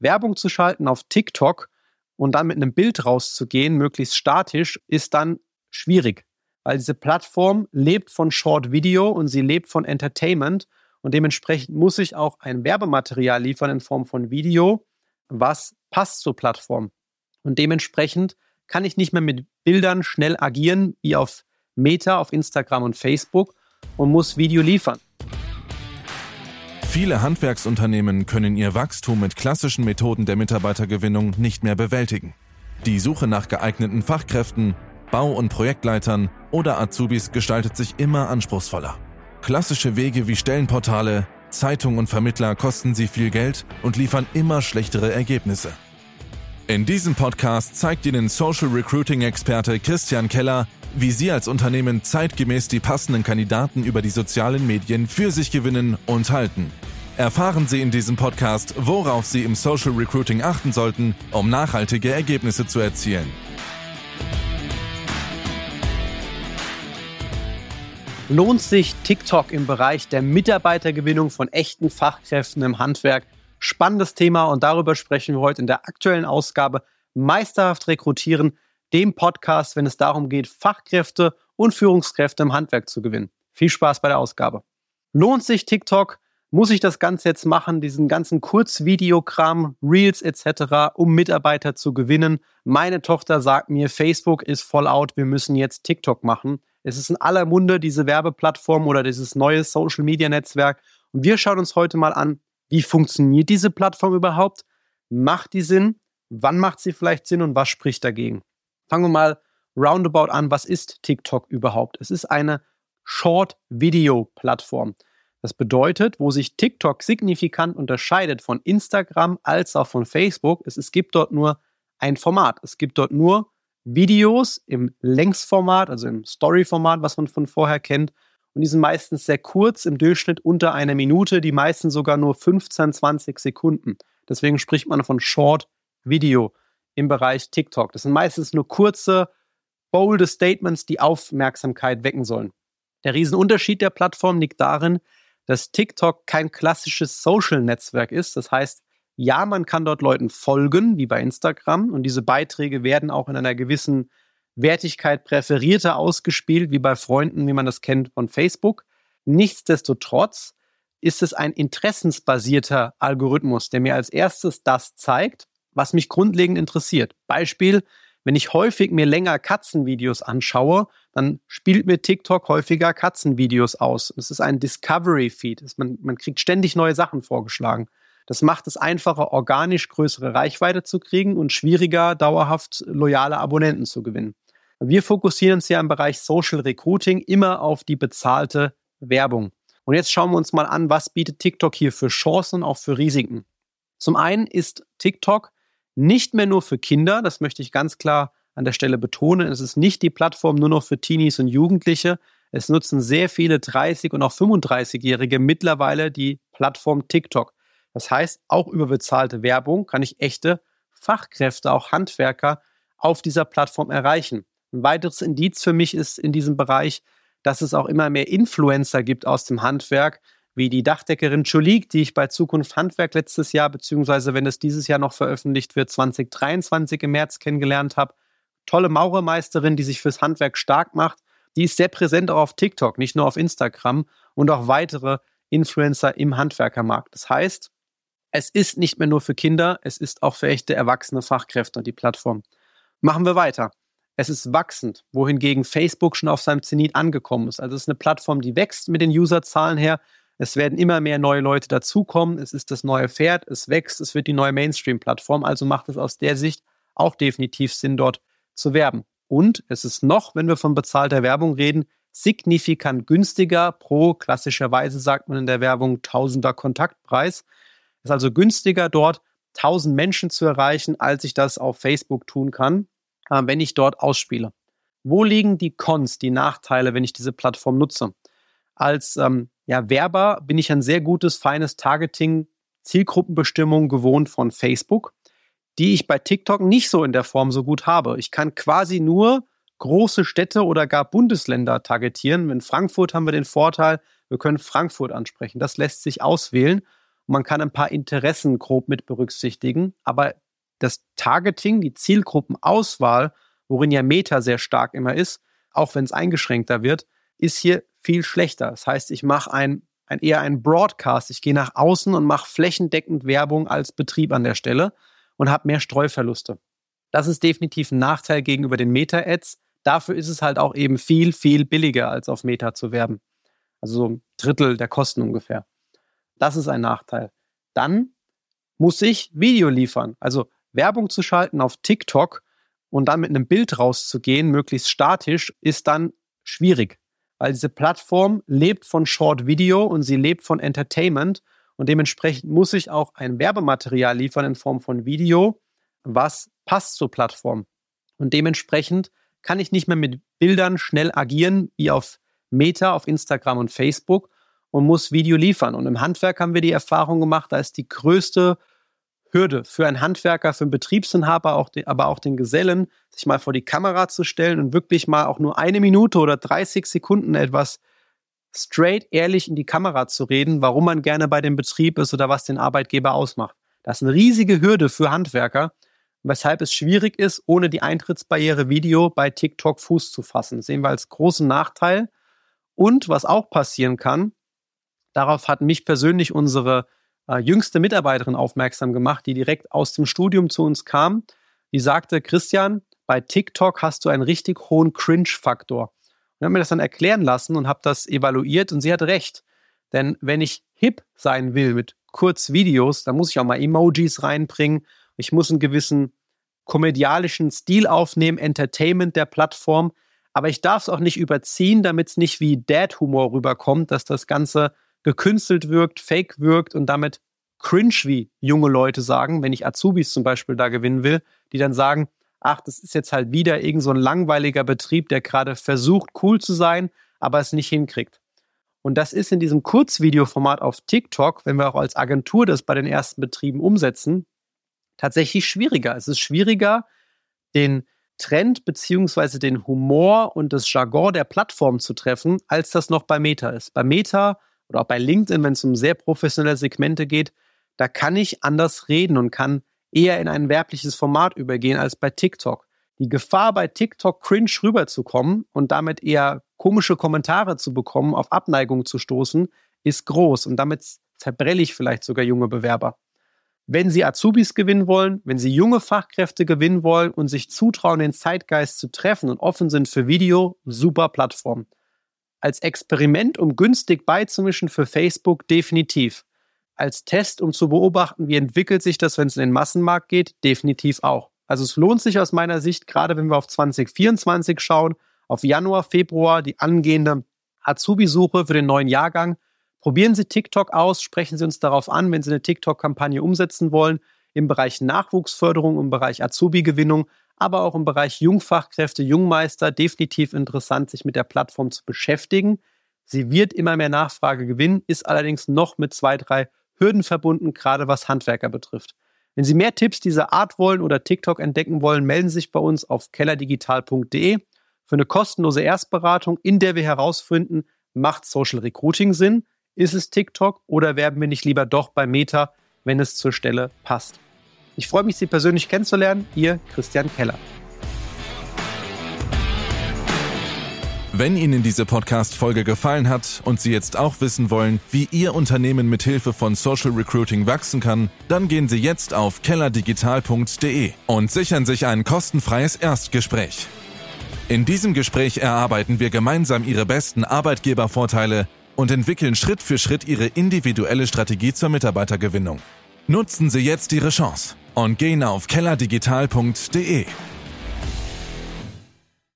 Werbung zu schalten auf TikTok und dann mit einem Bild rauszugehen, möglichst statisch, ist dann schwierig, weil diese Plattform lebt von Short Video und sie lebt von Entertainment und dementsprechend muss ich auch ein Werbematerial liefern in Form von Video, was passt zur Plattform. Und dementsprechend kann ich nicht mehr mit Bildern schnell agieren wie auf Meta, auf Instagram und Facebook und muss Video liefern. Viele Handwerksunternehmen können ihr Wachstum mit klassischen Methoden der Mitarbeitergewinnung nicht mehr bewältigen. Die Suche nach geeigneten Fachkräften, Bau- und Projektleitern oder Azubis gestaltet sich immer anspruchsvoller. Klassische Wege wie Stellenportale, Zeitung und Vermittler kosten sie viel Geld und liefern immer schlechtere Ergebnisse. In diesem Podcast zeigt Ihnen Social Recruiting-Experte Christian Keller, wie Sie als Unternehmen zeitgemäß die passenden Kandidaten über die sozialen Medien für sich gewinnen und halten. Erfahren Sie in diesem Podcast, worauf Sie im Social Recruiting achten sollten, um nachhaltige Ergebnisse zu erzielen. Lohnt sich TikTok im Bereich der Mitarbeitergewinnung von echten Fachkräften im Handwerk? Spannendes Thema und darüber sprechen wir heute in der aktuellen Ausgabe Meisterhaft rekrutieren, dem Podcast, wenn es darum geht, Fachkräfte und Führungskräfte im Handwerk zu gewinnen. Viel Spaß bei der Ausgabe. Lohnt sich TikTok? Muss ich das Ganze jetzt machen, diesen ganzen Kurzvideokram, Reels etc., um Mitarbeiter zu gewinnen? Meine Tochter sagt mir, Facebook ist voll out, wir müssen jetzt TikTok machen. Es ist in aller Munde diese Werbeplattform oder dieses neue Social Media Netzwerk. Und wir schauen uns heute mal an, wie funktioniert diese Plattform überhaupt? Macht die Sinn? Wann macht sie vielleicht Sinn und was spricht dagegen? Fangen wir mal roundabout an. Was ist TikTok überhaupt? Es ist eine Short-Video-Plattform. Das bedeutet, wo sich TikTok signifikant unterscheidet von Instagram als auch von Facebook, ist, es gibt dort nur ein Format. Es gibt dort nur Videos im Längsformat, also im Story-Format, was man von vorher kennt. Und die sind meistens sehr kurz, im Durchschnitt unter einer Minute, die meisten sogar nur 15, 20 Sekunden. Deswegen spricht man von Short Video im Bereich TikTok. Das sind meistens nur kurze, bolde Statements, die Aufmerksamkeit wecken sollen. Der Riesenunterschied der Plattform liegt darin, dass TikTok kein klassisches Social-Netzwerk ist. Das heißt, ja, man kann dort Leuten folgen, wie bei Instagram, und diese Beiträge werden auch in einer gewissen Wertigkeit präferierter ausgespielt, wie bei Freunden, wie man das kennt von Facebook. Nichtsdestotrotz ist es ein interessensbasierter Algorithmus, der mir als erstes das zeigt, was mich grundlegend interessiert. Beispiel, wenn ich häufig mir länger Katzenvideos anschaue, dann spielt mir TikTok häufiger Katzenvideos aus. Es ist ein Discovery-Feed. Man, man kriegt ständig neue Sachen vorgeschlagen. Das macht es einfacher, organisch größere Reichweite zu kriegen und schwieriger, dauerhaft loyale Abonnenten zu gewinnen. Wir fokussieren uns ja im Bereich Social Recruiting immer auf die bezahlte Werbung. Und jetzt schauen wir uns mal an, was bietet TikTok hier für Chancen und auch für Risiken. Zum einen ist TikTok nicht mehr nur für Kinder, das möchte ich ganz klar an der Stelle betonen. Es ist nicht die Plattform nur noch für Teenies und Jugendliche. Es nutzen sehr viele 30- und auch 35-Jährige mittlerweile die Plattform TikTok. Das heißt, auch über bezahlte Werbung kann ich echte Fachkräfte, auch Handwerker auf dieser Plattform erreichen. Ein weiteres Indiz für mich ist in diesem Bereich, dass es auch immer mehr Influencer gibt aus dem Handwerk, wie die Dachdeckerin Jolik, die ich bei Zukunft Handwerk letztes Jahr, beziehungsweise wenn es dieses Jahr noch veröffentlicht wird, 2023 im März kennengelernt habe. Tolle Maurermeisterin, die sich fürs Handwerk stark macht. Die ist sehr präsent auch auf TikTok, nicht nur auf Instagram und auch weitere Influencer im Handwerkermarkt. Das heißt, es ist nicht mehr nur für Kinder, es ist auch für echte erwachsene Fachkräfte die Plattform. Machen wir weiter. Es ist wachsend, wohingegen Facebook schon auf seinem Zenit angekommen ist. Also es ist eine Plattform, die wächst mit den Userzahlen her, es werden immer mehr neue Leute dazukommen. Es ist das neue Pferd. Es wächst. Es wird die neue Mainstream-Plattform. Also macht es aus der Sicht auch definitiv Sinn, dort zu werben. Und es ist noch, wenn wir von bezahlter Werbung reden, signifikant günstiger pro, klassischerweise sagt man in der Werbung, Tausender Kontaktpreis. Es ist also günstiger, dort 1000 Menschen zu erreichen, als ich das auf Facebook tun kann, äh, wenn ich dort ausspiele. Wo liegen die Cons, die Nachteile, wenn ich diese Plattform nutze? Als ähm, ja, Werber bin ich ein sehr gutes, feines Targeting, Zielgruppenbestimmung gewohnt von Facebook, die ich bei TikTok nicht so in der Form so gut habe. Ich kann quasi nur große Städte oder gar Bundesländer targetieren. In Frankfurt haben wir den Vorteil, wir können Frankfurt ansprechen. Das lässt sich auswählen. man kann ein paar Interessen grob mit berücksichtigen. Aber das Targeting, die Zielgruppenauswahl, worin ja Meta sehr stark immer ist, auch wenn es eingeschränkter wird, ist hier viel schlechter. Das heißt, ich mache ein, ein, eher ein Broadcast. Ich gehe nach außen und mache flächendeckend Werbung als Betrieb an der Stelle und habe mehr Streuverluste. Das ist definitiv ein Nachteil gegenüber den Meta-Ads. Dafür ist es halt auch eben viel, viel billiger, als auf Meta zu werben. Also so ein Drittel der Kosten ungefähr. Das ist ein Nachteil. Dann muss ich Video liefern. Also Werbung zu schalten auf TikTok und dann mit einem Bild rauszugehen, möglichst statisch, ist dann schwierig. Weil diese Plattform lebt von Short Video und sie lebt von Entertainment und dementsprechend muss ich auch ein Werbematerial liefern in Form von Video, was passt zur Plattform. Und dementsprechend kann ich nicht mehr mit Bildern schnell agieren, wie auf Meta, auf Instagram und Facebook und muss Video liefern. Und im Handwerk haben wir die Erfahrung gemacht, da ist die größte Hürde für einen Handwerker, für einen Betriebsinhaber, auch den, aber auch den Gesellen, sich mal vor die Kamera zu stellen und wirklich mal auch nur eine Minute oder 30 Sekunden etwas straight ehrlich in die Kamera zu reden, warum man gerne bei dem Betrieb ist oder was den Arbeitgeber ausmacht. Das ist eine riesige Hürde für Handwerker, weshalb es schwierig ist, ohne die Eintrittsbarriere Video bei TikTok Fuß zu fassen. Das sehen wir als großen Nachteil. Und was auch passieren kann, darauf hat mich persönlich unsere äh, jüngste Mitarbeiterin aufmerksam gemacht, die direkt aus dem Studium zu uns kam. Die sagte, Christian, bei TikTok hast du einen richtig hohen Cringe-Faktor. Und habe mir das dann erklären lassen und habe das evaluiert und sie hat recht. Denn wenn ich hip sein will mit Kurzvideos, dann muss ich auch mal Emojis reinbringen. Ich muss einen gewissen komödialischen Stil aufnehmen, Entertainment der Plattform. Aber ich darf es auch nicht überziehen, damit es nicht wie Dad-Humor rüberkommt, dass das Ganze gekünstelt wirkt, fake wirkt und damit cringe, wie junge Leute sagen, wenn ich Azubis zum Beispiel da gewinnen will, die dann sagen, ach, das ist jetzt halt wieder irgend so ein langweiliger Betrieb, der gerade versucht, cool zu sein, aber es nicht hinkriegt. Und das ist in diesem Kurzvideoformat auf TikTok, wenn wir auch als Agentur das bei den ersten Betrieben umsetzen, tatsächlich schwieriger. Es ist schwieriger, den Trend beziehungsweise den Humor und das Jargon der Plattform zu treffen, als das noch bei Meta ist. Bei Meta oder auch bei LinkedIn, wenn es um sehr professionelle Segmente geht, da kann ich anders reden und kann eher in ein werbliches Format übergehen als bei TikTok. Die Gefahr bei TikTok cringe rüberzukommen und damit eher komische Kommentare zu bekommen, auf Abneigung zu stoßen, ist groß und damit zerbrelle ich vielleicht sogar junge Bewerber. Wenn Sie Azubis gewinnen wollen, wenn Sie junge Fachkräfte gewinnen wollen und sich zutrauen, den Zeitgeist zu treffen und offen sind für Video, super Plattform. Als Experiment, um günstig beizumischen für Facebook, definitiv als Test, um zu beobachten, wie entwickelt sich das, wenn es in den Massenmarkt geht, definitiv auch. Also es lohnt sich aus meiner Sicht, gerade wenn wir auf 2024 schauen, auf Januar, Februar, die angehende Azubi-Suche für den neuen Jahrgang. Probieren Sie TikTok aus, sprechen Sie uns darauf an, wenn Sie eine TikTok-Kampagne umsetzen wollen, im Bereich Nachwuchsförderung, im Bereich Azubi-Gewinnung, aber auch im Bereich Jungfachkräfte, Jungmeister, definitiv interessant, sich mit der Plattform zu beschäftigen. Sie wird immer mehr Nachfrage gewinnen, ist allerdings noch mit zwei, drei Hürden verbunden, gerade was Handwerker betrifft. Wenn Sie mehr Tipps dieser Art wollen oder TikTok entdecken wollen, melden Sie sich bei uns auf kellerdigital.de für eine kostenlose Erstberatung, in der wir herausfinden, macht Social Recruiting Sinn? Ist es TikTok oder werben wir nicht lieber doch bei Meta, wenn es zur Stelle passt? Ich freue mich, Sie persönlich kennenzulernen. Ihr Christian Keller. Wenn Ihnen diese Podcast-Folge gefallen hat und Sie jetzt auch wissen wollen, wie Ihr Unternehmen mit Hilfe von Social Recruiting wachsen kann, dann gehen Sie jetzt auf kellerdigital.de und sichern sich ein kostenfreies Erstgespräch. In diesem Gespräch erarbeiten wir gemeinsam Ihre besten Arbeitgebervorteile und entwickeln Schritt für Schritt Ihre individuelle Strategie zur Mitarbeitergewinnung. Nutzen Sie jetzt Ihre Chance und gehen auf kellerdigital.de.